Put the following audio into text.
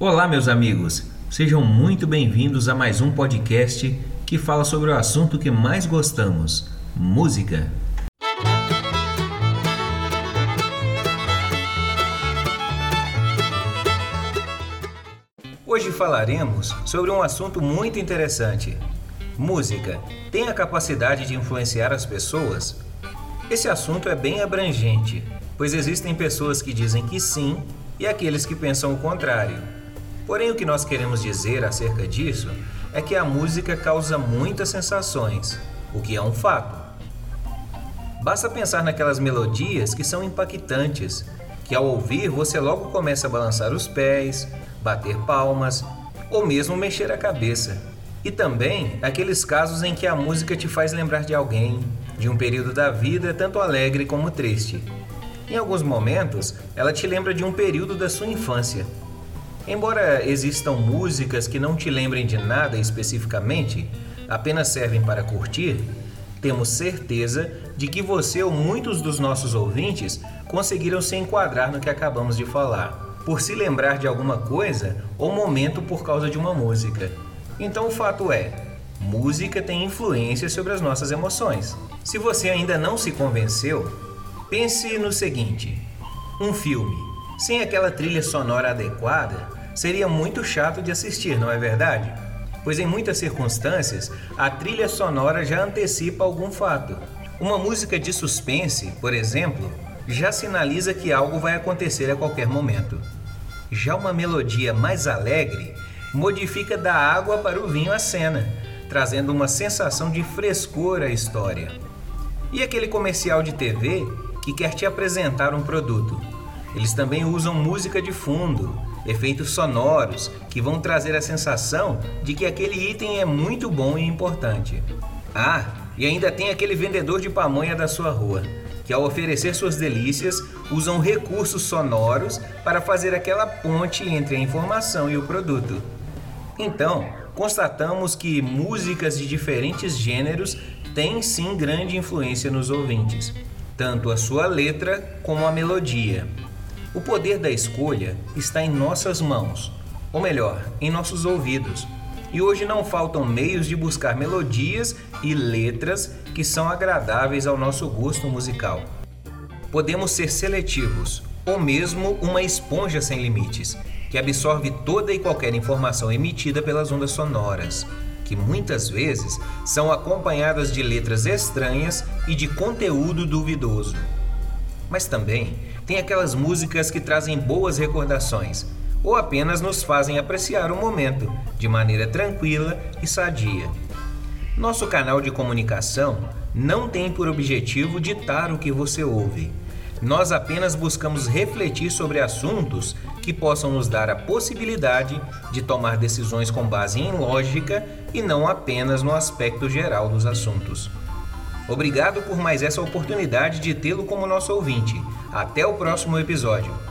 Olá, meus amigos. Sejam muito bem-vindos a mais um podcast que fala sobre o assunto que mais gostamos: música. Hoje falaremos sobre um assunto muito interessante. Música tem a capacidade de influenciar as pessoas? Esse assunto é bem abrangente, pois existem pessoas que dizem que sim e aqueles que pensam o contrário. Porém, o que nós queremos dizer acerca disso é que a música causa muitas sensações, o que é um fato. Basta pensar naquelas melodias que são impactantes, que ao ouvir você logo começa a balançar os pés, bater palmas ou mesmo mexer a cabeça. E também aqueles casos em que a música te faz lembrar de alguém, de um período da vida tanto alegre como triste. Em alguns momentos, ela te lembra de um período da sua infância Embora existam músicas que não te lembrem de nada especificamente, apenas servem para curtir, temos certeza de que você ou muitos dos nossos ouvintes conseguiram se enquadrar no que acabamos de falar, por se lembrar de alguma coisa ou momento por causa de uma música. Então o fato é, música tem influência sobre as nossas emoções. Se você ainda não se convenceu, pense no seguinte: um filme sem aquela trilha sonora adequada seria muito chato de assistir, não é verdade? Pois em muitas circunstâncias, a trilha sonora já antecipa algum fato. Uma música de suspense, por exemplo, já sinaliza que algo vai acontecer a qualquer momento. Já uma melodia mais alegre modifica da água para o vinho a cena, trazendo uma sensação de frescor à história. E aquele comercial de TV que quer te apresentar um produto? Eles também usam música de fundo, efeitos sonoros que vão trazer a sensação de que aquele item é muito bom e importante. Ah, e ainda tem aquele vendedor de pamonha da sua rua, que ao oferecer suas delícias usam recursos sonoros para fazer aquela ponte entre a informação e o produto. Então, constatamos que músicas de diferentes gêneros têm sim grande influência nos ouvintes, tanto a sua letra como a melodia. O poder da escolha está em nossas mãos, ou melhor, em nossos ouvidos. E hoje não faltam meios de buscar melodias e letras que são agradáveis ao nosso gosto musical. Podemos ser seletivos, ou mesmo uma esponja sem limites, que absorve toda e qualquer informação emitida pelas ondas sonoras, que muitas vezes são acompanhadas de letras estranhas e de conteúdo duvidoso. Mas também tem aquelas músicas que trazem boas recordações ou apenas nos fazem apreciar o momento de maneira tranquila e sadia. Nosso canal de comunicação não tem por objetivo ditar o que você ouve. Nós apenas buscamos refletir sobre assuntos que possam nos dar a possibilidade de tomar decisões com base em lógica e não apenas no aspecto geral dos assuntos. Obrigado por mais essa oportunidade de tê-lo como nosso ouvinte. Até o próximo episódio.